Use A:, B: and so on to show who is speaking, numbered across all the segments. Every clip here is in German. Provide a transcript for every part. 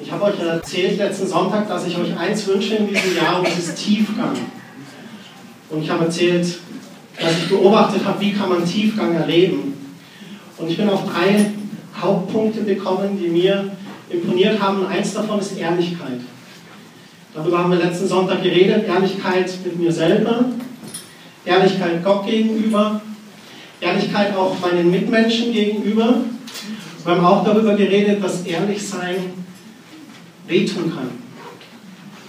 A: Ich habe euch erzählt letzten Sonntag, dass ich euch eins wünsche in diesem Jahr, und das ist Tiefgang. Und ich habe erzählt, dass ich beobachtet habe, wie kann man Tiefgang erleben. Und ich bin auf drei Hauptpunkte gekommen, die mir imponiert haben. Eins davon ist Ehrlichkeit. Darüber haben wir letzten Sonntag geredet. Ehrlichkeit mit mir selber, Ehrlichkeit Gott gegenüber, Ehrlichkeit auch meinen Mitmenschen gegenüber. Wir haben auch darüber geredet, dass Ehrlichsein wehtun kann.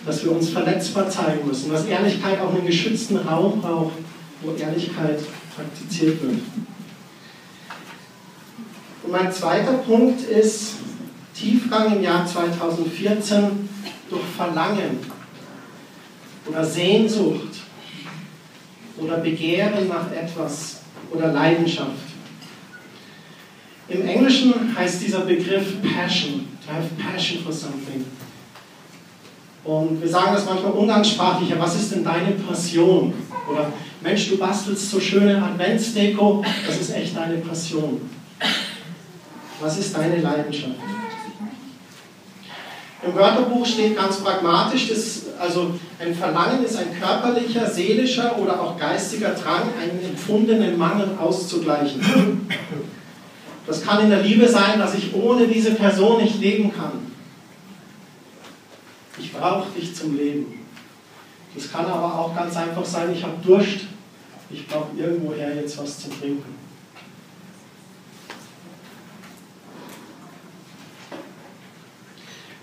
A: Dass wir uns verletzbar zeigen müssen. Dass Ehrlichkeit auch einen geschützten Raum braucht, wo Ehrlichkeit praktiziert wird. Und mein zweiter Punkt ist Tiefgang im Jahr 2014 durch Verlangen oder Sehnsucht oder Begehren nach etwas oder Leidenschaft. Im Englischen heißt dieser Begriff Passion, to have passion for something. Und wir sagen das manchmal umgangssprachlich, was ist denn deine Passion? Oder Mensch, du bastelst so schöne Adventsdeko, das ist echt deine Passion. Was ist deine Leidenschaft? Im Wörterbuch steht ganz pragmatisch, dass, also ein Verlangen ist ein körperlicher, seelischer oder auch geistiger Drang, einen empfundenen Mangel auszugleichen. Das kann in der Liebe sein, dass ich ohne diese Person nicht leben kann. Ich brauche dich zum Leben. Das kann aber auch ganz einfach sein, ich habe Durst. Ich brauche irgendwoher jetzt was zu trinken.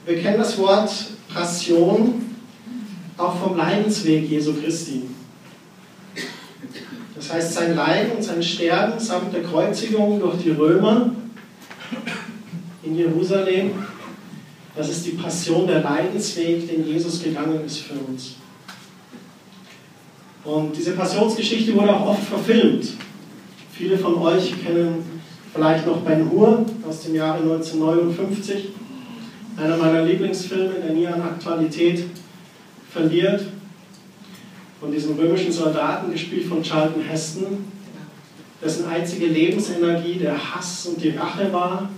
A: Wir kennen das Wort Passion auch vom Leidensweg Jesu Christi. Das heißt, sein Leiden und sein Sterben samt der Kreuzigung durch die Römer in Jerusalem, das ist die Passion, der Leidensweg, den Jesus gegangen ist für uns. Und diese Passionsgeschichte wurde auch oft verfilmt. Viele von euch kennen vielleicht noch Ben Hur aus dem Jahre 1959 einer meiner Lieblingsfilme, der nie an Aktualität verliert, von diesem römischen Soldaten, gespielt von Charlton Heston, dessen einzige Lebensenergie der Hass und die Rache war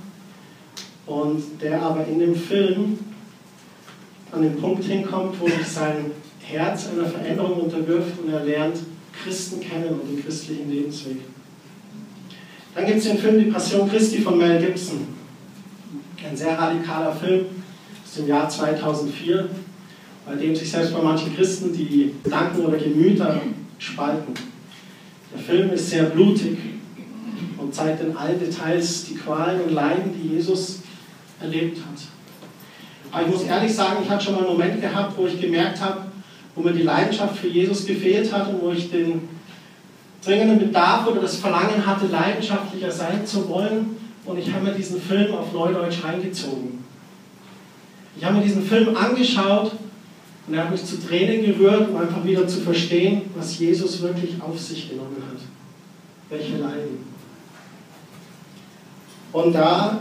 A: und der aber in dem Film an den Punkt hinkommt, wo sich sein Herz einer Veränderung unterwirft und er lernt Christen kennen und den christlichen Lebensweg. Dann gibt es den Film Die Passion Christi von Mel Gibson. Ein sehr radikaler Film aus dem Jahr 2004, bei dem sich selbst bei manchen Christen die Gedanken oder Gemüter spalten. Der Film ist sehr blutig und zeigt in allen Details die Qualen und Leiden, die Jesus erlebt hat. Aber ich muss ehrlich sagen, ich hatte schon mal einen Moment gehabt, wo ich gemerkt habe, wo mir die Leidenschaft für Jesus gefehlt hat und wo ich den dringenden Bedarf oder das Verlangen hatte, leidenschaftlicher sein zu wollen und ich habe mir diesen Film auf Neudeutsch reingezogen. Ich habe mir diesen Film angeschaut und er hat mich zu Tränen gerührt, um einfach wieder zu verstehen, was Jesus wirklich auf sich genommen hat. Welche Leiden. Und da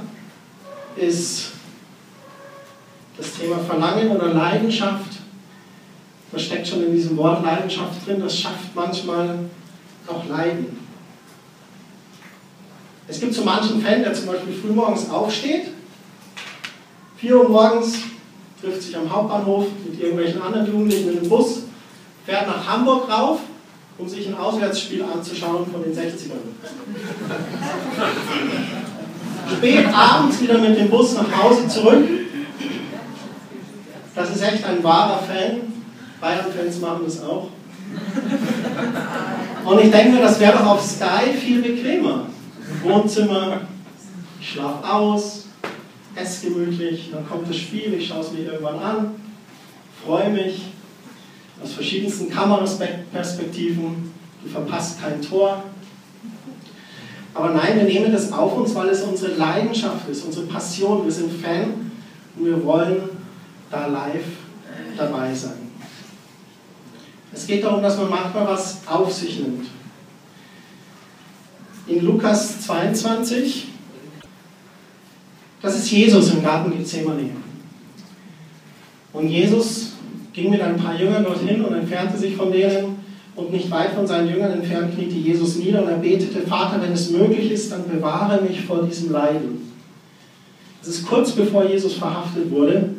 A: ist das Thema Verlangen oder Leidenschaft, das steckt schon in diesem Wort Leidenschaft drin, das schafft manchmal auch Leiden. Es gibt so manchen Fan, der zum Beispiel frühmorgens aufsteht, 4 Uhr morgens, trifft sich am Hauptbahnhof mit irgendwelchen anderen Jugendlichen in einem Bus, fährt nach Hamburg rauf, um sich ein Auswärtsspiel anzuschauen von den 60ern. Spät abends wieder mit dem Bus nach Hause zurück. Das ist echt ein wahrer Fan. Bayern-Fans machen das auch. Und ich denke mir, das wäre doch auf Sky viel bequemer. Wohnzimmer, ich schlafe aus, esse gemütlich, dann kommt das Spiel, ich schaue es mir irgendwann an, freue mich aus verschiedensten Kameraperspektiven, du verpasst kein Tor. Aber nein, wir nehmen das auf uns, weil es unsere Leidenschaft ist, unsere Passion. Wir sind Fan und wir wollen da live dabei sein. Es geht darum, dass man manchmal was auf sich nimmt in Lukas 22. Das ist Jesus im Garten Gethsemane. Und Jesus ging mit ein paar Jüngern dorthin und entfernte sich von denen und nicht weit von seinen Jüngern entfernt kniete Jesus nieder und er betete, Vater, wenn es möglich ist, dann bewahre mich vor diesem Leiden. Das ist kurz bevor Jesus verhaftet wurde.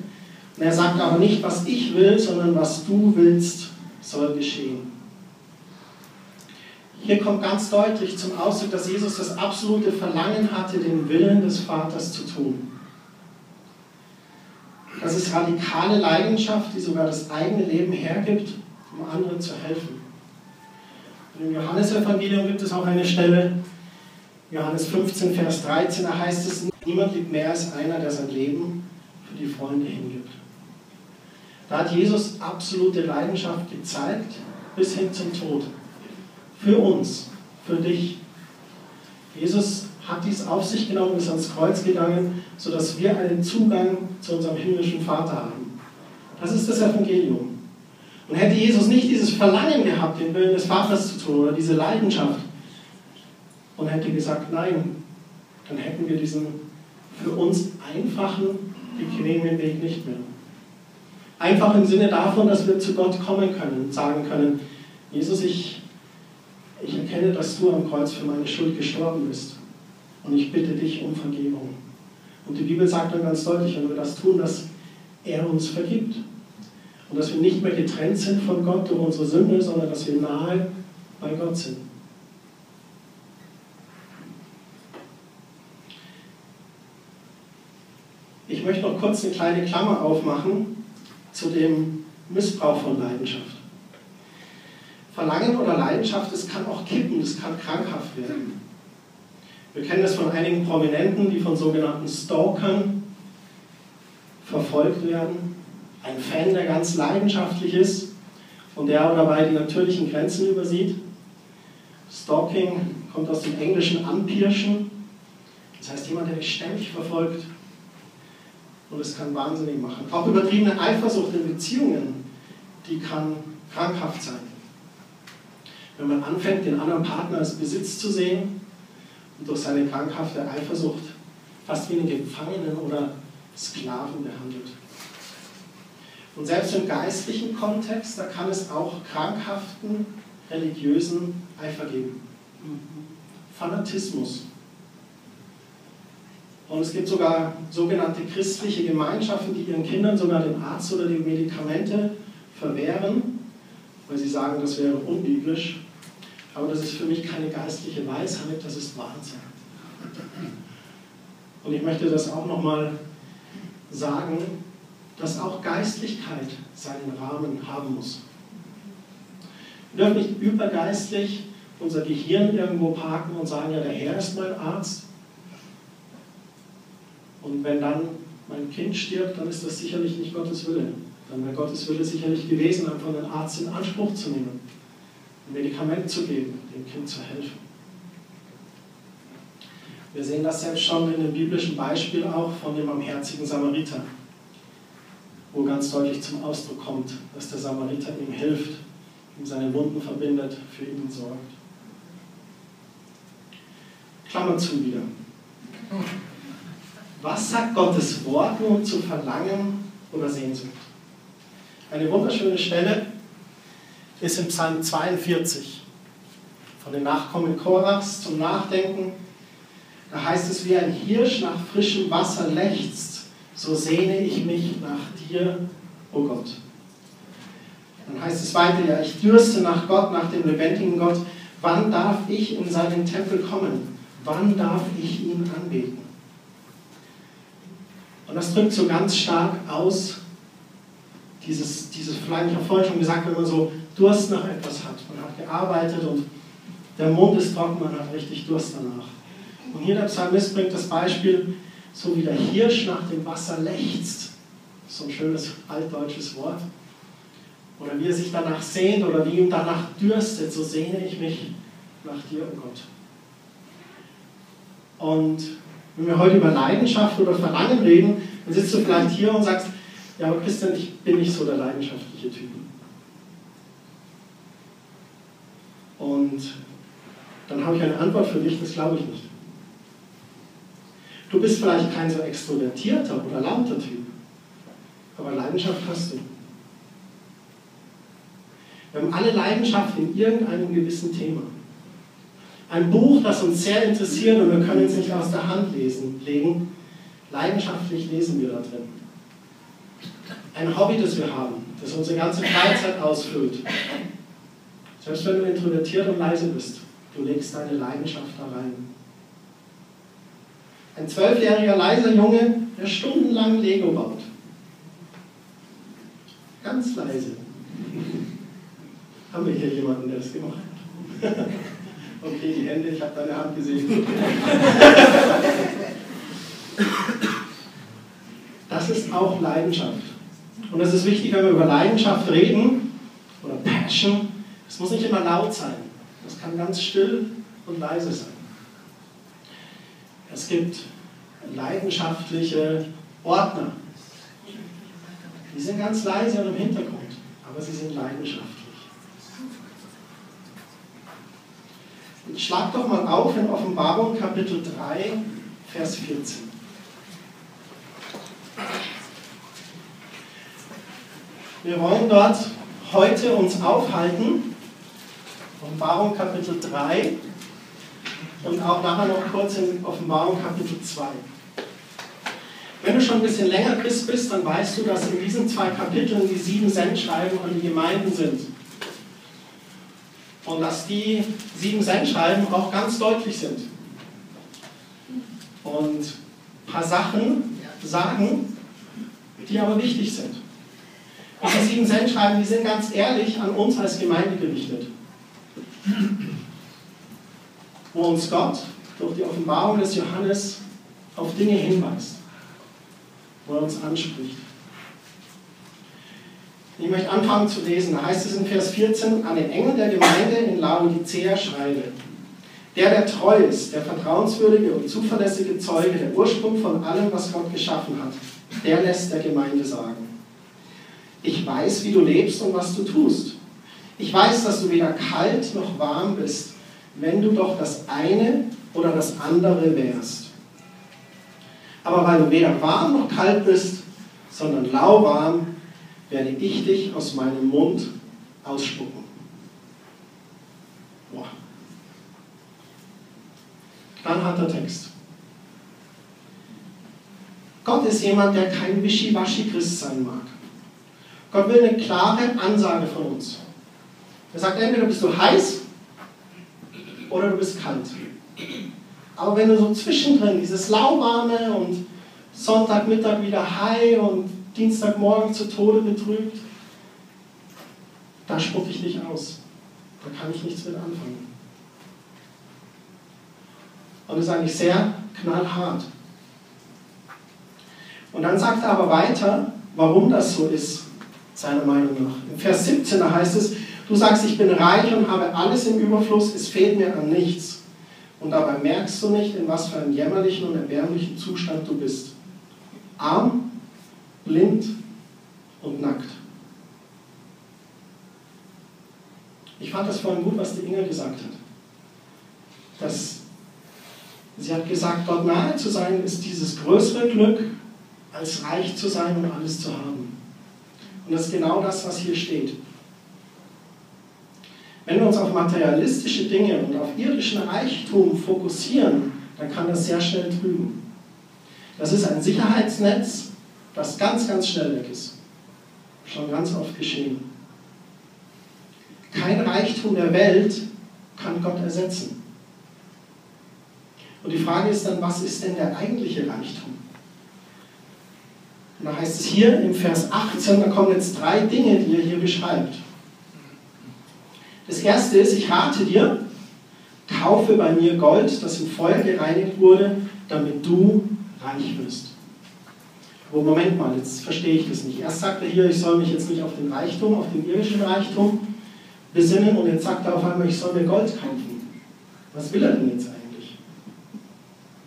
A: Und er sagt aber nicht, was ich will, sondern was du willst, soll geschehen. Hier kommt ganz deutlich zum Ausdruck, dass Jesus das absolute Verlangen hatte, den Willen des Vaters zu tun. Das ist radikale Leidenschaft, die sogar das eigene Leben hergibt, um anderen zu helfen. Und Im Johannesevangelium gibt es auch eine Stelle, Johannes 15, Vers 13, da heißt es, niemand liebt mehr als einer, der sein Leben für die Freunde hingibt. Da hat Jesus absolute Leidenschaft gezeigt, bis hin zum Tod. Für uns, für dich. Jesus hat dies auf sich genommen, ist ans Kreuz gegangen, sodass wir einen Zugang zu unserem himmlischen Vater haben. Das ist das Evangelium. Und hätte Jesus nicht dieses Verlangen gehabt, den Willen des Vaters zu tun oder diese Leidenschaft, und hätte gesagt, nein, dann hätten wir diesen für uns einfachen, bequemen Weg nicht mehr. Einfach im Sinne davon, dass wir zu Gott kommen können und sagen können, Jesus, ich, ich erkenne, dass du am Kreuz für meine Schuld gestorben bist. Und ich bitte dich um Vergebung. Und die Bibel sagt dann ganz deutlich, wenn wir das tun, dass er uns vergibt. Und dass wir nicht mehr getrennt sind von Gott durch unsere Sünde, sondern dass wir nahe bei Gott sind. Ich möchte noch kurz eine kleine Klammer aufmachen zu dem Missbrauch von Leidenschaft. Verlangen oder Leidenschaft, das kann auch kippen, das kann krankhaft werden. Wir kennen das von einigen Prominenten, die von sogenannten Stalkern verfolgt werden. Ein Fan, der ganz leidenschaftlich ist und der aber dabei die natürlichen Grenzen übersieht. Stalking kommt aus dem englischen Anpirschen. Das heißt, jemand, der dich ständig verfolgt, und es kann wahnsinnig machen. Auch übertriebene Eifersucht in Beziehungen, die kann krankhaft sein. Wenn man anfängt, den anderen Partner als Besitz zu sehen und durch seine krankhafte Eifersucht fast wie einen Gefangenen oder Sklaven behandelt. Und selbst im geistlichen Kontext, da kann es auch krankhaften religiösen Eifer geben. Fanatismus, und es gibt sogar sogenannte christliche Gemeinschaften, die ihren Kindern sogar den Arzt oder die Medikamente verwehren, weil sie sagen, das wäre unbiblisch. Aber das ist für mich keine geistliche Weisheit, das ist Wahnsinn. Und ich möchte das auch nochmal sagen, dass auch Geistlichkeit seinen Rahmen haben muss. Wir dürfen nicht übergeistlich unser Gehirn irgendwo parken und sagen, ja, der Herr ist mein Arzt und wenn dann mein Kind stirbt, dann ist das sicherlich nicht Gottes Wille. Dann wäre Gottes Wille sicherlich gewesen, einfach einen Arzt in Anspruch zu nehmen, ein Medikament zu geben, dem Kind zu helfen. Wir sehen das selbst schon in dem biblischen Beispiel auch von dem barmherzigen Samariter, wo ganz deutlich zum Ausdruck kommt, dass der Samariter ihm hilft, ihm seine Wunden verbindet, für ihn sorgt. Klammer zu wieder. Was sagt Gottes Wort nun zu Verlangen oder Sehnsucht? Eine wunderschöne Stelle ist im Psalm 42 von den Nachkommen Korachs zum Nachdenken. Da heißt es, wie ein Hirsch nach frischem Wasser lechzt, so sehne ich mich nach dir, o oh Gott. Dann heißt es weiter, ja, ich dürste nach Gott, nach dem lebendigen Gott. Wann darf ich in seinen Tempel kommen? Wann darf ich ihn anbeten? Und das drückt so ganz stark aus, dieses, Verlangen. Ich habe vorhin schon gesagt, wenn man so Durst nach etwas hat, man hat gearbeitet und der Mund ist trocken, man hat richtig Durst danach. Und hier der Psalmist bringt das Beispiel, so wie der Hirsch nach dem Wasser lechzt. So ein schönes altdeutsches Wort. Oder wie er sich danach sehnt oder wie ihm danach dürstet, so sehne ich mich nach dir, oh Gott. Und wenn wir heute über Leidenschaft oder Verlangen reden, dann sitzt du vielleicht hier und sagst, ja, aber Christian, ich bin nicht so der leidenschaftliche Typ. Und dann habe ich eine Antwort für dich, das glaube ich nicht. Du bist vielleicht kein so extrovertierter oder lauter Typ, aber Leidenschaft hast du. Wir haben alle Leidenschaft in irgendeinem gewissen Thema ein Buch, das uns sehr interessiert und wir können es nicht aus der Hand lesen, legen, Leidenschaftlich lesen wir da drin. Ein Hobby, das wir haben, das unsere ganze Freizeit ausfüllt. Selbst wenn du introvertiert und leise bist, du legst deine Leidenschaft da rein. Ein zwölfjähriger leiser Junge, der stundenlang Lego baut. Ganz leise. Haben wir hier jemanden, der das gemacht hat? okay, die Hände, ich habe deine Hand gesehen. das ist auch Leidenschaft. Und es ist wichtig, wenn wir über Leidenschaft reden, oder Passion, es muss nicht immer laut sein. Das kann ganz still und leise sein. Es gibt leidenschaftliche Ordner. Die sind ganz leise und im Hintergrund, aber sie sind leidenschaftlich. Schlag doch mal auf in Offenbarung Kapitel 3, Vers 14. Wir wollen dort heute uns aufhalten. Offenbarung Kapitel 3 und auch nachher noch kurz in Offenbarung Kapitel 2. Wenn du schon ein bisschen länger Christ bist, dann weißt du, dass in diesen zwei Kapiteln die sieben Sendschreiben an die Gemeinden sind. Und dass die sieben Sendschreiben auch ganz deutlich sind. Und ein paar Sachen sagen, die aber wichtig sind. Und die sieben Sendschreiben, die sind ganz ehrlich an uns als Gemeinde gerichtet. Wo uns Gott durch die Offenbarung des Johannes auf Dinge hinweist wo er uns anspricht. Ich möchte anfangen zu lesen. Da heißt es in Vers 14, an den Engel der Gemeinde in Laodicea schreibe, der, der treu ist, der vertrauenswürdige und zuverlässige Zeuge, der Ursprung von allem, was Gott geschaffen hat, der lässt der Gemeinde sagen, ich weiß, wie du lebst und was du tust. Ich weiß, dass du weder kalt noch warm bist, wenn du doch das eine oder das andere wärst. Aber weil du weder warm noch kalt bist, sondern lauwarm, werde ich dich aus meinem Mund ausspucken. Boah. Knallharter Text. Gott ist jemand, der kein Wischiwaschi-Christ sein mag. Gott will eine klare Ansage von uns. Er sagt, entweder bist du heiß oder du bist kalt. Aber wenn du so zwischendrin dieses lauwarme und Sonntagmittag wieder high und Dienstagmorgen zu Tode betrübt, da spucke ich dich aus. Da kann ich nichts mit anfangen. Und das ist eigentlich sehr knallhart. Und dann sagt er aber weiter, warum das so ist, seiner Meinung nach. Im Vers 17 da heißt es, du sagst, ich bin reich und habe alles im Überfluss, es fehlt mir an nichts. Und dabei merkst du nicht, in was für einem jämmerlichen und erbärmlichen Zustand du bist. Arm, blind und nackt. Ich fand das vorhin gut, was die Inge gesagt hat. Dass sie hat gesagt, Gott nahe zu sein ist dieses größere Glück, als reich zu sein und alles zu haben. Und das ist genau das, was hier steht. Wenn wir uns auf materialistische Dinge und auf irdischen Reichtum fokussieren, dann kann das sehr schnell trügen. Das ist ein Sicherheitsnetz, das ganz, ganz schnell weg ist. Schon ganz oft geschehen. Kein Reichtum der Welt kann Gott ersetzen. Und die Frage ist dann, was ist denn der eigentliche Reichtum? Und da heißt es hier im Vers 18, da kommen jetzt drei Dinge, die er hier beschreibt. Das erste ist, ich rate dir, kaufe bei mir Gold, das im Feuer gereinigt wurde, damit du reich wirst. Aber Moment mal, jetzt verstehe ich das nicht. Erst sagt er hier, ich soll mich jetzt nicht auf den Reichtum, auf den irdischen Reichtum besinnen und jetzt sagt er auf einmal, ich soll mir Gold kaufen. Was will er denn jetzt eigentlich?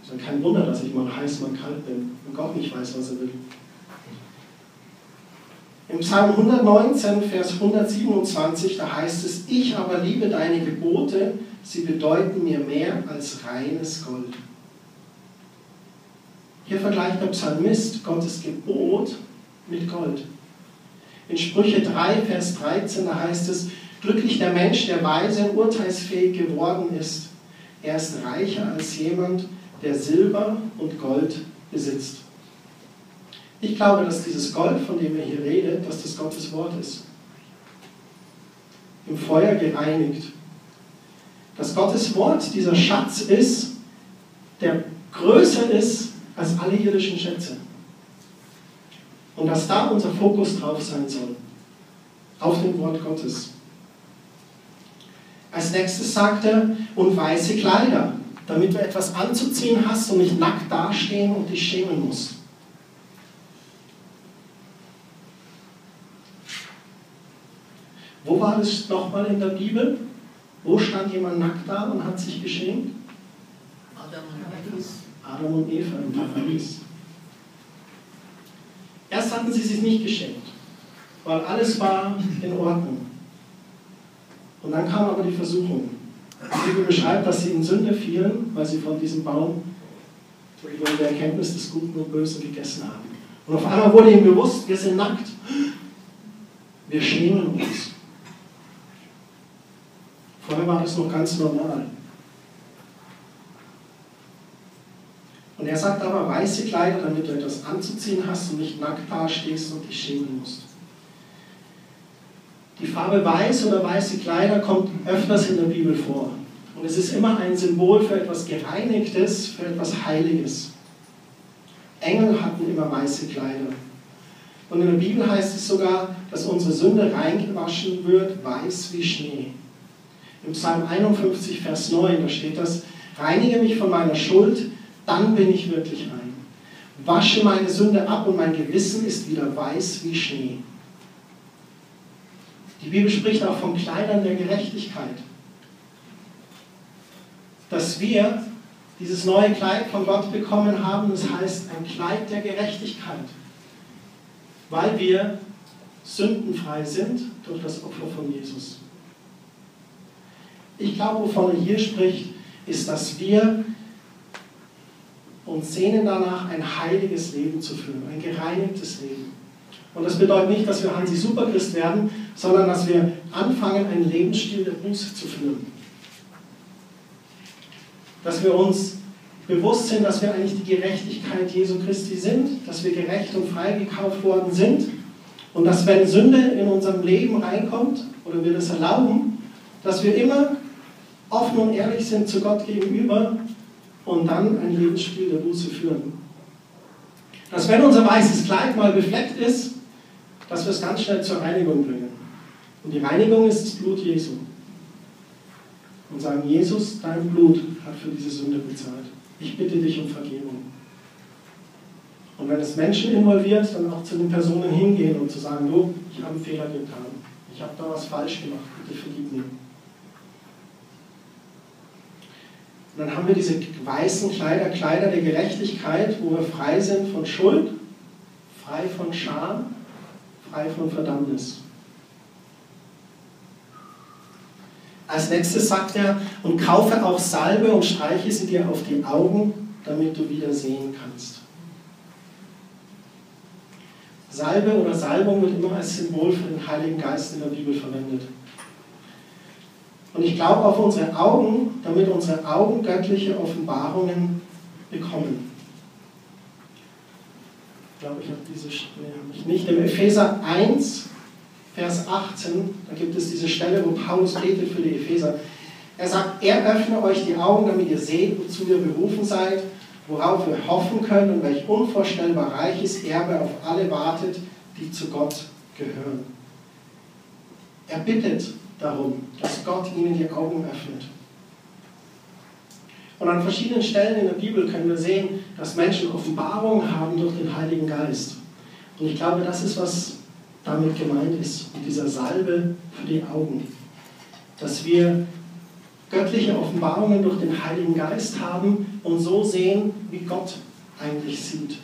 A: Es ist kein Wunder, dass ich mal heiß, mal kalt bin und Gott nicht weiß, was er will. Im Psalm 119, Vers 127, da heißt es, ich aber liebe deine Gebote, sie bedeuten mir mehr als reines Gold. Hier vergleicht der Psalmist Gottes Gebot mit Gold. In Sprüche 3, Vers 13, da heißt es, glücklich der Mensch, der weise und urteilsfähig geworden ist. Er ist reicher als jemand, der Silber und Gold besitzt. Ich glaube, dass dieses Gold, von dem er hier redet, dass das Gottes Wort ist. Im Feuer gereinigt. Dass Gottes Wort dieser Schatz ist, der größer ist als alle irdischen Schätze. Und dass da unser Fokus drauf sein soll. Auf dem Wort Gottes. Als nächstes sagt er, und weiße Kleider, damit du etwas anzuziehen hast und nicht nackt dastehen und dich schämen musst. Wo war das nochmal in der Bibel? Wo stand jemand nackt da und hat sich geschämt?
B: Adam und Eva.
A: Adam und Eva im Paradies. Erst hatten sie sich nicht geschämt, weil alles war in Ordnung. Und dann kam aber die Versuchung. Die Bibel beschreibt, dass sie in Sünde fielen, weil sie von diesem Baum über der Erkenntnis des Guten und Bösen gegessen haben. Und auf einmal wurde ihnen bewusst, wir sind nackt. Wir schämen uns. Vorher war das noch ganz normal. Und er sagt aber, weiße Kleider, damit du etwas anzuziehen hast und nicht nackt dastehst und dich schämen musst. Die Farbe weiß oder weiße Kleider kommt öfters in der Bibel vor. Und es ist immer ein Symbol für etwas Gereinigtes, für etwas Heiliges. Engel hatten immer weiße Kleider. Und in der Bibel heißt es sogar, dass unsere Sünde reingewaschen wird, weiß wie Schnee. Im Psalm 51, Vers 9, da steht das, reinige mich von meiner Schuld, dann bin ich wirklich rein. Wasche meine Sünde ab und mein Gewissen ist wieder weiß wie Schnee. Die Bibel spricht auch von Kleidern der Gerechtigkeit. Dass wir dieses neue Kleid von Gott bekommen haben, das heißt ein Kleid der Gerechtigkeit. Weil wir sündenfrei sind durch das Opfer von Jesus. Ich glaube, wovon er hier spricht, ist, dass wir uns sehnen danach, ein heiliges Leben zu führen, ein gereinigtes Leben. Und das bedeutet nicht, dass wir Hansi Superchrist werden, sondern dass wir anfangen, einen Lebensstil der Buße zu führen. Dass wir uns bewusst sind, dass wir eigentlich die Gerechtigkeit Jesu Christi sind, dass wir gerecht und freigekauft worden sind und dass wenn Sünde in unserem Leben reinkommt oder wir das erlauben, dass wir immer offen und ehrlich sind zu Gott gegenüber und dann ein Lebensstil der Buße führen. Dass wenn unser weißes Kleid mal befleckt ist, dass wir es ganz schnell zur Reinigung bringen. Und die Reinigung ist das Blut Jesu. Und sagen, Jesus, dein Blut hat für diese Sünde bezahlt. Ich bitte dich um Vergebung. Und wenn es Menschen involviert, dann auch zu den Personen hingehen und zu sagen, du, ich habe einen Fehler getan. Ich habe da was falsch gemacht. Bitte vergib mir. Dann haben wir diese weißen Kleider, Kleider der Gerechtigkeit, wo wir frei sind von Schuld, frei von Scham, frei von Verdammnis. Als nächstes sagt er, und kaufe auch Salbe und streiche sie dir auf die Augen, damit du wieder sehen kannst. Salbe oder Salbung wird immer als Symbol für den Heiligen Geist in der Bibel verwendet. Und ich glaube auf unsere Augen, damit unsere Augen göttliche Offenbarungen bekommen. Ich glaube, ich habe diese Stelle ich nicht. Im Epheser 1, Vers 18, da gibt es diese Stelle, wo Paulus betet für die Epheser. Er sagt, er öffne euch die Augen, damit ihr seht, wozu ihr berufen seid, worauf wir hoffen können und welch unvorstellbar reiches Erbe auf alle wartet, die zu Gott gehören. Er bittet darum, dass Gott ihnen die Augen öffnet. Und an verschiedenen Stellen in der Bibel können wir sehen, dass Menschen Offenbarungen haben durch den Heiligen Geist. Und ich glaube, das ist, was damit gemeint ist, mit dieser Salbe für die Augen. Dass wir göttliche Offenbarungen durch den Heiligen Geist haben und so sehen, wie Gott eigentlich sieht.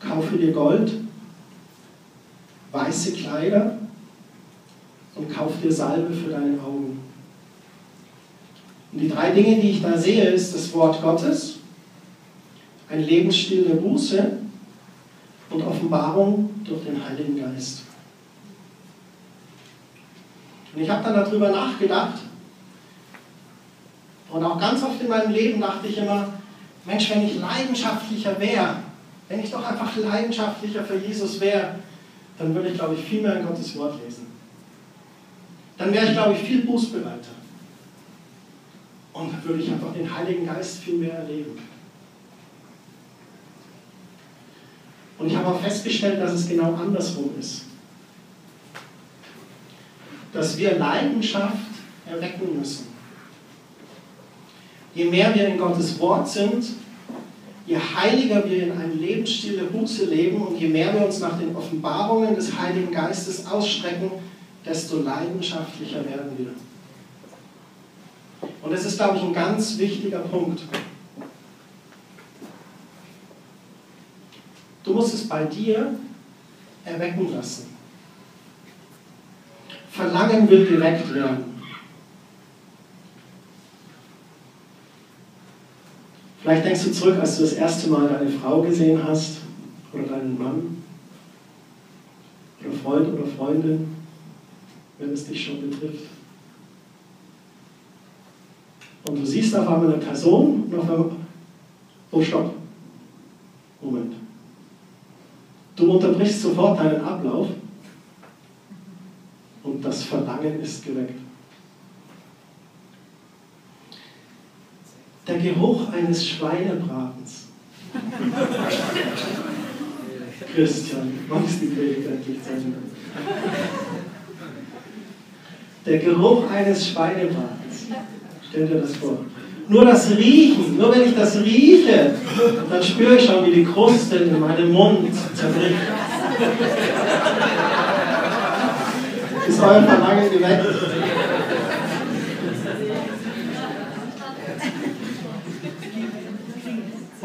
A: Kaufe dir Gold weiße Kleider und kauf dir Salbe für deine Augen. Und die drei Dinge, die ich da sehe, ist das Wort Gottes, ein Lebensstil der Buße und Offenbarung durch den Heiligen Geist. Und ich habe dann darüber nachgedacht und auch ganz oft in meinem Leben dachte ich immer, Mensch, wenn ich leidenschaftlicher wäre, wenn ich doch einfach leidenschaftlicher für Jesus wäre, dann würde ich, glaube ich, viel mehr in Gottes Wort lesen. Dann wäre ich, glaube ich, viel bußbereiter. Und dann würde ich einfach den Heiligen Geist viel mehr erleben. Und ich habe auch festgestellt, dass es genau andersrum ist. Dass wir Leidenschaft erwecken müssen. Je mehr wir in Gottes Wort sind, je heiliger wir in einem Lebensstil der Buße leben und je mehr wir uns nach den Offenbarungen des Heiligen Geistes ausstrecken, desto leidenschaftlicher werden wir. Und das ist, glaube ich, ein ganz wichtiger Punkt. Du musst es bei dir erwecken lassen. Verlangen will geweckt werden. Vielleicht denkst du zurück, als du das erste Mal deine Frau gesehen hast oder deinen Mann oder Freund oder Freundin, wenn es dich schon betrifft. Und du siehst auf einmal eine Person und auf einmal, oh stopp, Moment. Du unterbrichst sofort deinen Ablauf und das Verlangen ist geweckt. Der Geruch eines Schweinebratens. Christian, magst die Predigt endlich zu? Der Geruch eines Schweinebratens. Stell dir das vor. Nur das Riechen, nur wenn ich das rieche, dann spüre ich schon, wie die Kruste in meinem Mund zerbricht. Ist euer Verlangen geweckt?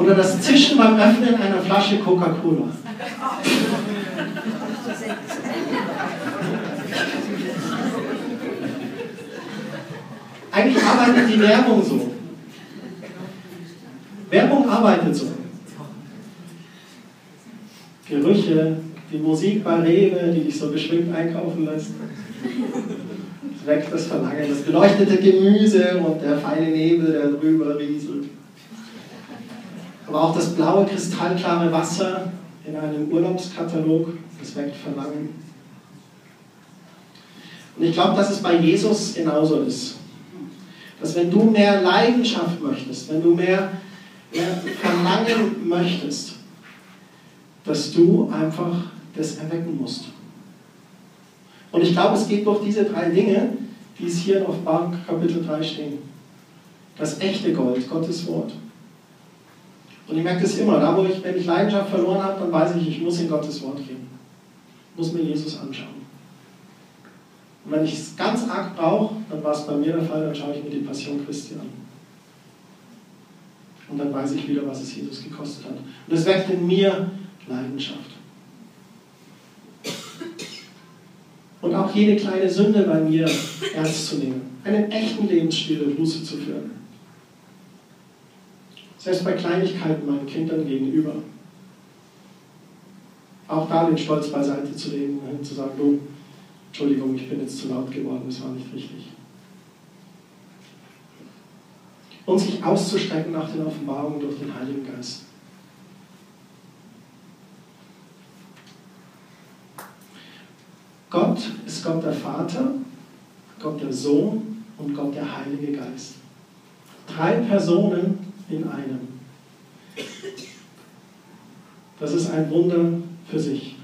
A: Oder das Zischen beim Öffnen einer Flasche Coca-Cola. Eigentlich arbeitet die Werbung so. Werbung arbeitet so. Gerüche, die Musik bei Rewe, die dich so beschwingt einkaufen lässt. Das weckt das Verlangen. Das beleuchtete Gemüse und der feine Nebel, der drüber rieselt. Aber auch das blaue, kristallklare Wasser in einem Urlaubskatalog, das weckt Verlangen. Und ich glaube, dass es bei Jesus genauso ist. Dass wenn du mehr Leidenschaft möchtest, wenn du mehr, mehr Verlangen möchtest, dass du einfach das erwecken musst. Und ich glaube, es geht durch diese drei Dinge, die es hier in Offenbarung Kapitel 3 stehen. Das echte Gold, Gottes Wort. Und ich merke das immer, da wo ich, wenn ich Leidenschaft verloren habe, dann weiß ich, ich muss in Gottes Wort gehen. Ich muss mir Jesus anschauen. Und wenn ich es ganz arg brauche, dann war es bei mir der Fall, dann schaue ich mir die Passion Christi an. Und dann weiß ich wieder, was es Jesus gekostet hat. Und es weckt in mir Leidenschaft. Und auch jede kleine Sünde bei mir ernst zu nehmen. Einen echten Lebensstil der Buße zu führen. Selbst bei Kleinigkeiten meinen Kindern gegenüber. Auch da den Stolz beiseite zu legen und zu sagen, du, Entschuldigung, ich bin jetzt zu laut geworden, das war nicht richtig. Und sich auszustrecken nach den Offenbarungen durch den Heiligen Geist. Gott ist Gott der Vater, Gott der Sohn und Gott der Heilige Geist. Drei Personen in einem. Das ist ein Wunder für sich.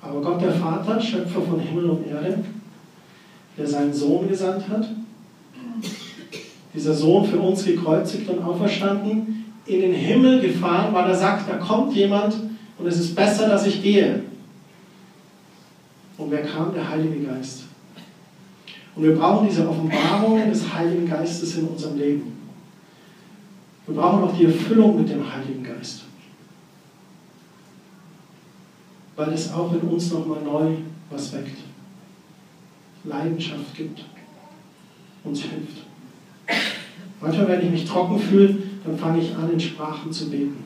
A: Aber Gott der Vater, Schöpfer von Himmel und Erde, der seinen Sohn gesandt hat, dieser Sohn für uns gekreuzigt und auferstanden, in den Himmel gefahren, weil er sagt, da kommt jemand und es ist besser, dass ich gehe. Und wer kam? Der Heilige Geist. Und wir brauchen diese Offenbarung des Heiligen Geistes in unserem Leben. Wir brauchen auch die Erfüllung mit dem Heiligen Geist. Weil es auch in uns nochmal neu was weckt. Leidenschaft gibt. Uns hilft. Manchmal, wenn ich mich trocken fühle, dann fange ich an, in Sprachen zu beten.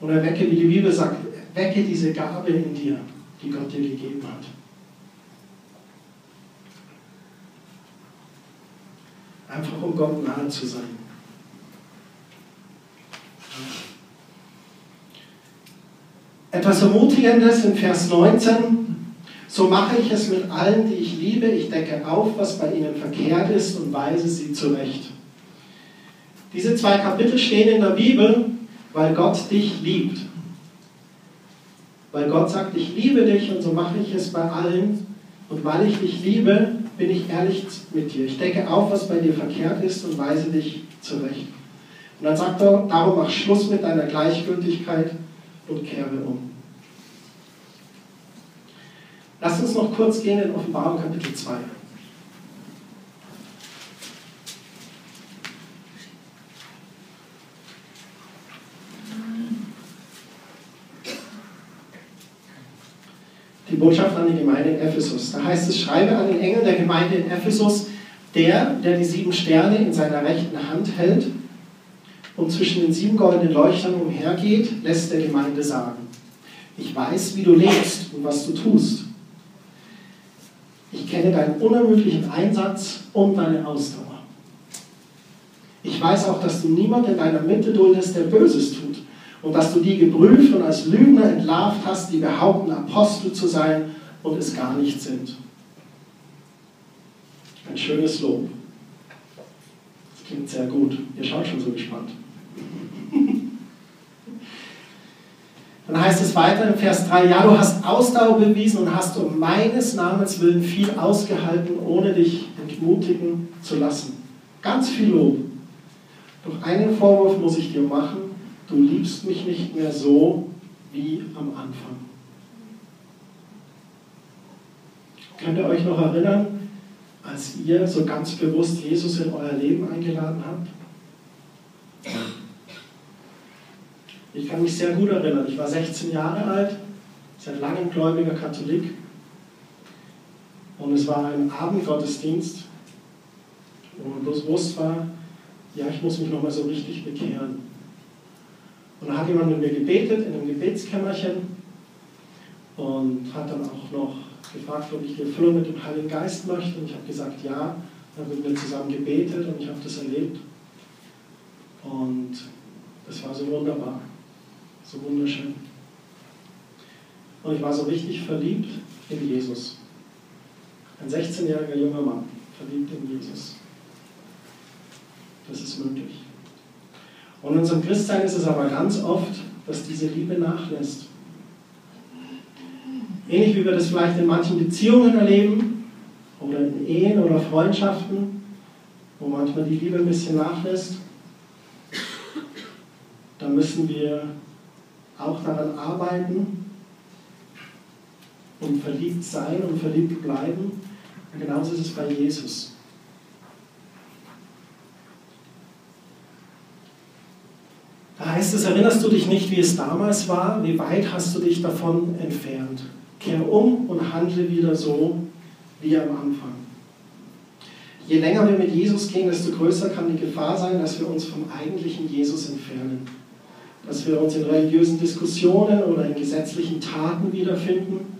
A: Und erwecke, wie die Bibel sagt, wecke diese Gabe in dir, die Gott dir gegeben hat. Einfach um Gott nahe zu sein. Etwas Ermutigendes in Vers 19. So mache ich es mit allen, die ich liebe. Ich decke auf, was bei ihnen verkehrt ist und weise sie zurecht. Diese zwei Kapitel stehen in der Bibel, weil Gott dich liebt. Weil Gott sagt, ich liebe dich und so mache ich es bei allen. Und weil ich dich liebe, bin ich ehrlich mit dir. Ich decke auf, was bei dir verkehrt ist und weise dich zurecht. Und dann sagt er, darum mach Schluss mit deiner Gleichgültigkeit und kehre um. Lass uns noch kurz gehen in Offenbarung Kapitel 2. Die Botschaft an die Gemeinde in Ephesus. Da heißt es, schreibe an den Engel der Gemeinde in Ephesus, der, der die sieben Sterne in seiner rechten Hand hält und zwischen den sieben goldenen Leuchtern umhergeht, lässt der Gemeinde sagen, ich weiß, wie du lebst und was du tust. Ich kenne deinen unermüdlichen Einsatz und deine Ausdauer. Ich weiß auch, dass du niemand in deiner Mitte duldest, der Böses tut und dass du die geprüft und als Lügner entlarvt hast, die behaupten, Apostel zu sein und es gar nicht sind. Ein schönes Lob. Das klingt sehr gut. Ihr schaut schon so gespannt. Dann heißt es weiter im Vers 3, ja, du hast Ausdauer bewiesen und hast um meines Namens willen viel ausgehalten, ohne dich entmutigen zu lassen. Ganz viel Lob. Doch einen Vorwurf muss ich dir machen, du liebst mich nicht mehr so wie am Anfang. Könnt ihr euch noch erinnern, als ihr so ganz bewusst Jesus in euer Leben eingeladen habt? Ich kann mich sehr gut erinnern. Ich war 16 Jahre alt, seit langem gläubiger Katholik. Und es war ein Abendgottesdienst, wo bloß bewusst war, ja, ich muss mich nochmal so richtig bekehren. Und da hat jemand mit mir gebetet in einem Gebetskämmerchen und hat dann auch noch gefragt, ob ich die Erfüllung mit dem Heiligen Geist möchte. Und ich habe gesagt, ja. Dann haben wir zusammen gebetet und ich habe das erlebt. Und das war so wunderbar so wunderschön. Und ich war so richtig verliebt in Jesus. Ein 16-jähriger junger Mann, verliebt in Jesus. Das ist möglich. Und in unserem Christsein ist es aber ganz oft, dass diese Liebe nachlässt. Ähnlich wie wir das vielleicht in manchen Beziehungen erleben oder in Ehen oder Freundschaften, wo manchmal die Liebe ein bisschen nachlässt, da müssen wir auch daran arbeiten und verliebt sein und verliebt bleiben. Und genauso ist es bei Jesus. Da heißt es, erinnerst du dich nicht, wie es damals war? Wie weit hast du dich davon entfernt? Kehr um und handle wieder so wie am Anfang. Je länger wir mit Jesus gehen, desto größer kann die Gefahr sein, dass wir uns vom eigentlichen Jesus entfernen dass wir uns in religiösen Diskussionen oder in gesetzlichen Taten wiederfinden.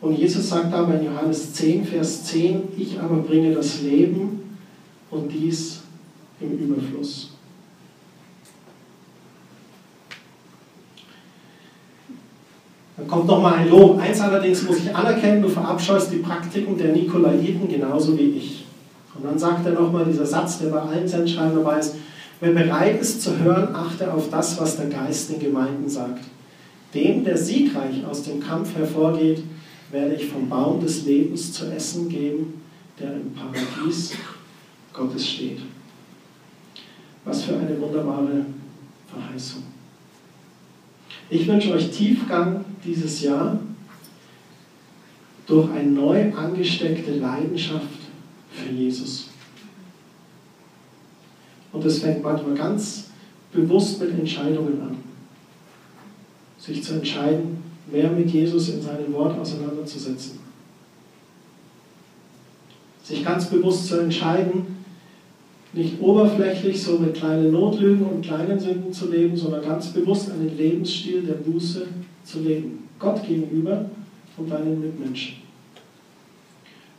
A: Und Jesus sagt aber in Johannes 10, Vers 10, ich aber bringe das Leben und dies im Überfluss. Dann kommt nochmal ein Lob. Eins allerdings muss ich anerkennen, du verabscheust die Praktiken der Nikolaiten genauso wie ich. Und dann sagt er nochmal dieser Satz, der bei allen Sendschreiben dabei ist, wer bereit ist zu hören, achte auf das, was der Geist den Gemeinden sagt. Dem, der siegreich aus dem Kampf hervorgeht, werde ich vom Baum des Lebens zu essen geben, der im Paradies Gottes steht. Was für eine wunderbare Verheißung. Ich wünsche euch Tiefgang dieses Jahr durch eine neu angesteckte Leidenschaft für Jesus. Und das fängt manchmal ganz bewusst mit Entscheidungen an. Sich zu entscheiden, mehr mit Jesus in seinem Wort auseinanderzusetzen. Sich ganz bewusst zu entscheiden, nicht oberflächlich so mit kleinen Notlügen und kleinen Sünden zu leben, sondern ganz bewusst einen Lebensstil der Buße zu leben. Gott gegenüber und deinen Mitmenschen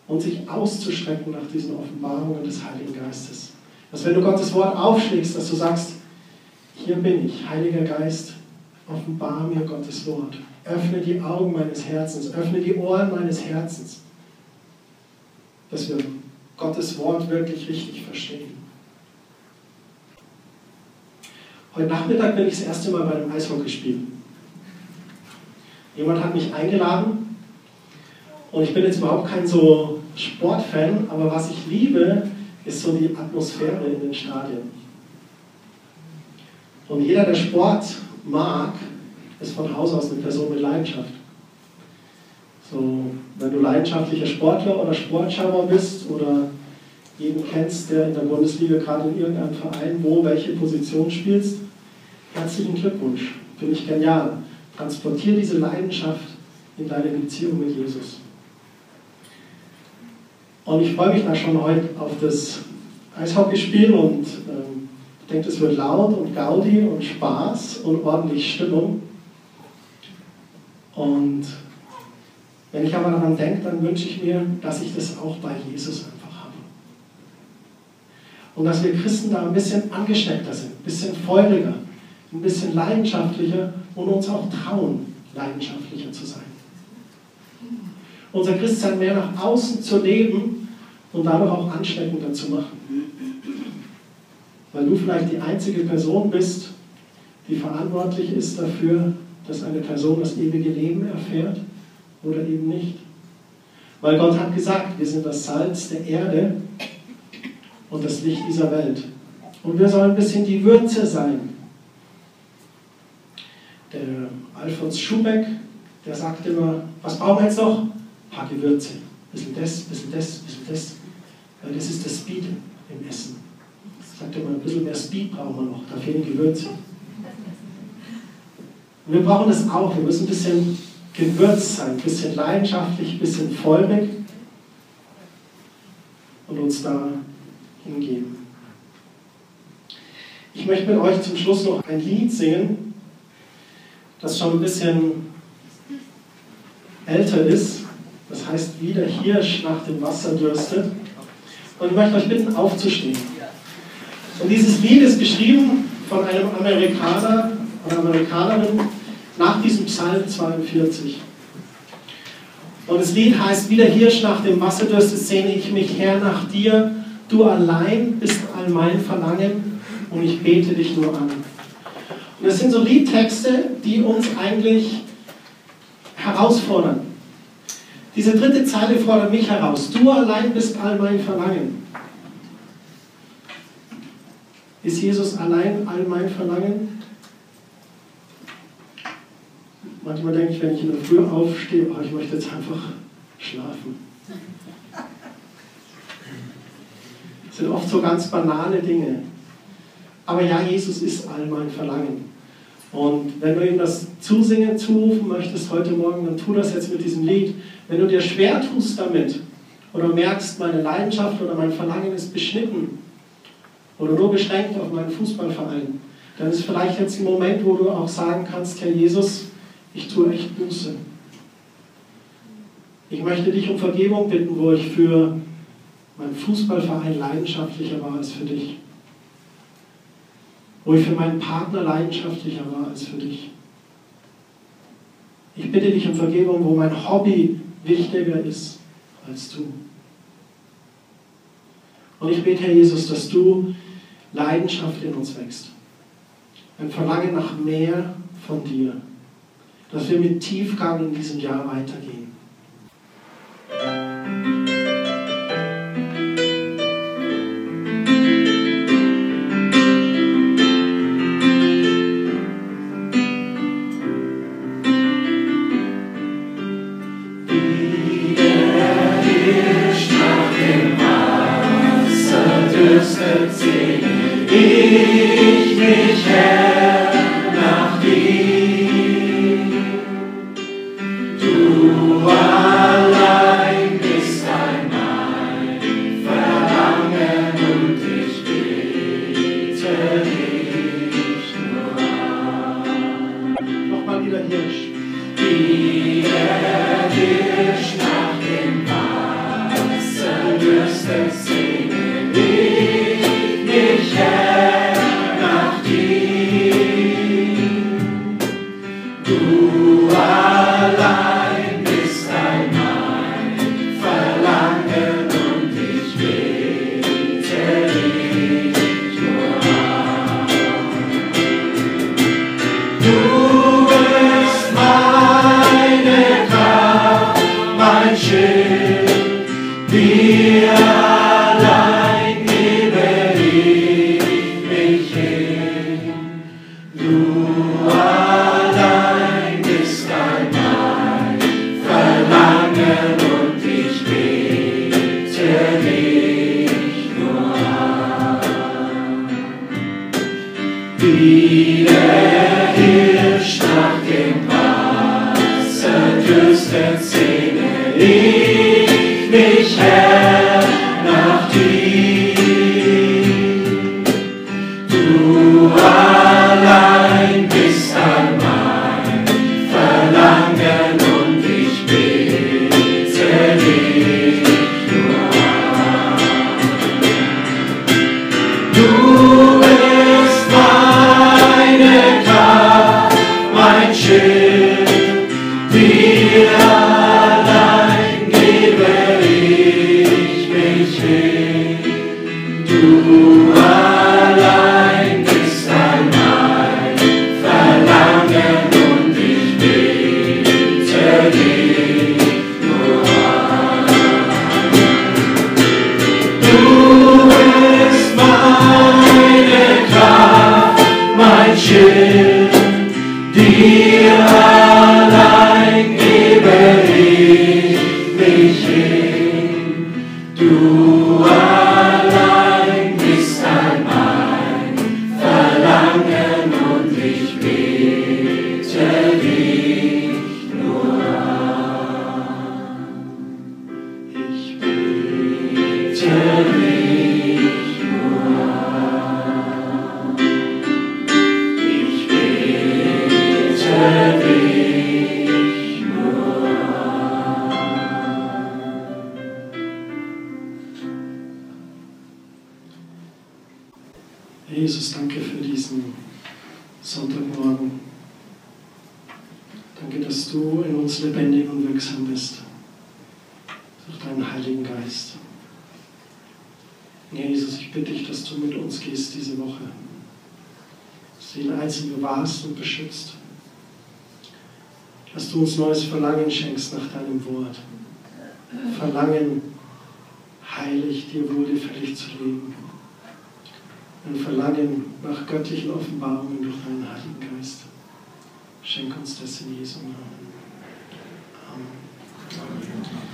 A: und sich auszustrecken nach diesen Offenbarungen des Heiligen Geistes. Dass wenn du Gottes Wort aufschlägst, dass du sagst, hier bin ich, Heiliger Geist, offenbar mir Gottes Wort. Öffne die Augen meines Herzens, öffne die Ohren meines Herzens, dass wir Gottes Wort wirklich richtig verstehen. Heute Nachmittag bin ich das erste Mal bei einem Eishockeyspiel. Jemand hat mich eingeladen und ich bin jetzt überhaupt kein so Sportfan, aber was ich liebe, ist so die Atmosphäre in den Stadien. Und jeder, der Sport mag, ist von Haus aus eine Person mit Leidenschaft. So, wenn du leidenschaftlicher Sportler oder Sportschauer bist oder jeden kennst, der in der Bundesliga gerade in irgendeinem Verein, wo welche Position spielst, herzlichen Glückwunsch. Finde ich genial. Transportiere diese Leidenschaft in deine Beziehung mit Jesus. Und ich freue mich da schon heute auf das Eishockeyspiel und ähm, ich denke, es wird laut und Gaudi und Spaß und ordentlich Stimmung. Und wenn ich aber daran denke, dann wünsche ich mir, dass ich das auch bei Jesus einfach habe. Und dass wir Christen da ein bisschen angesteckter sind, ein bisschen feuriger, ein bisschen leidenschaftlicher und uns auch trauen, leidenschaftlicher zu sein. Unser Christsein mehr nach außen zu leben und dadurch auch ansteckender zu machen. Weil du vielleicht die einzige Person bist, die verantwortlich ist dafür, dass eine Person das ewige Leben erfährt oder eben nicht. Weil Gott hat gesagt, wir sind das Salz der Erde und das Licht dieser Welt. Und wir sollen ein bisschen die Würze sein. Der Alfons Schubeck, der sagt immer, was brauchen wir jetzt noch? Paar Gewürze. Ein bisschen das, ein bisschen das, ein bisschen das. Weil das ist das Speed im Essen. Sagt er mal, ein bisschen mehr Speed brauchen wir noch, da fehlen Gewürze. Und wir brauchen das auch. Wir müssen ein bisschen gewürzt sein, ein bisschen leidenschaftlich, ein bisschen feurig und uns da hingeben. Ich möchte mit euch zum Schluss noch ein Lied singen, das schon ein bisschen älter ist. Das heißt, wie der Hirsch nach dem Wasser dürstet. Und ich möchte euch bitten, aufzustehen. Und dieses Lied ist geschrieben von einem Amerikaner oder Amerikanerin nach diesem Psalm 42. Und das Lied heißt, wie der Hirsch nach dem Wasser dürstet, sehne ich mich her nach dir. Du allein bist all mein Verlangen und ich bete dich nur an. Und das sind so Liedtexte, die uns eigentlich herausfordern. Diese dritte Zeile fordert mich heraus. Du allein bist all mein Verlangen. Ist Jesus allein all mein Verlangen? Manchmal denke ich, wenn ich in der Früh aufstehe, oh, ich möchte jetzt einfach schlafen. Das sind oft so ganz banale Dinge. Aber ja, Jesus ist all mein Verlangen. Und wenn du ihm das Zusingen zurufen möchtest heute Morgen, dann tu das jetzt mit diesem Lied. Wenn du dir schwer tust damit oder merkst, meine Leidenschaft oder mein Verlangen ist beschnitten oder nur beschränkt auf meinen Fußballverein, dann ist vielleicht jetzt ein Moment, wo du auch sagen kannst, Herr Jesus, ich tue echt Buße. Ich möchte dich um Vergebung bitten, wo ich für meinen Fußballverein leidenschaftlicher war als für dich. Wo ich für meinen Partner leidenschaftlicher war als für dich. Ich bitte dich um Vergebung, wo mein Hobby wichtiger ist als du. Und ich bete, Herr Jesus, dass du Leidenschaft in uns wächst. Ein Verlangen nach mehr von dir dass wir mit Tiefgang in diesem Jahr weitergehen. Bete glory. neues Verlangen schenkst nach deinem Wort. Verlangen, heilig dir wurde wohlgefällig zu leben. Ein Verlangen nach göttlichen Offenbarungen durch deinen Heiligen Geist. Schenk uns das in Jesu Namen. Amen. Amen.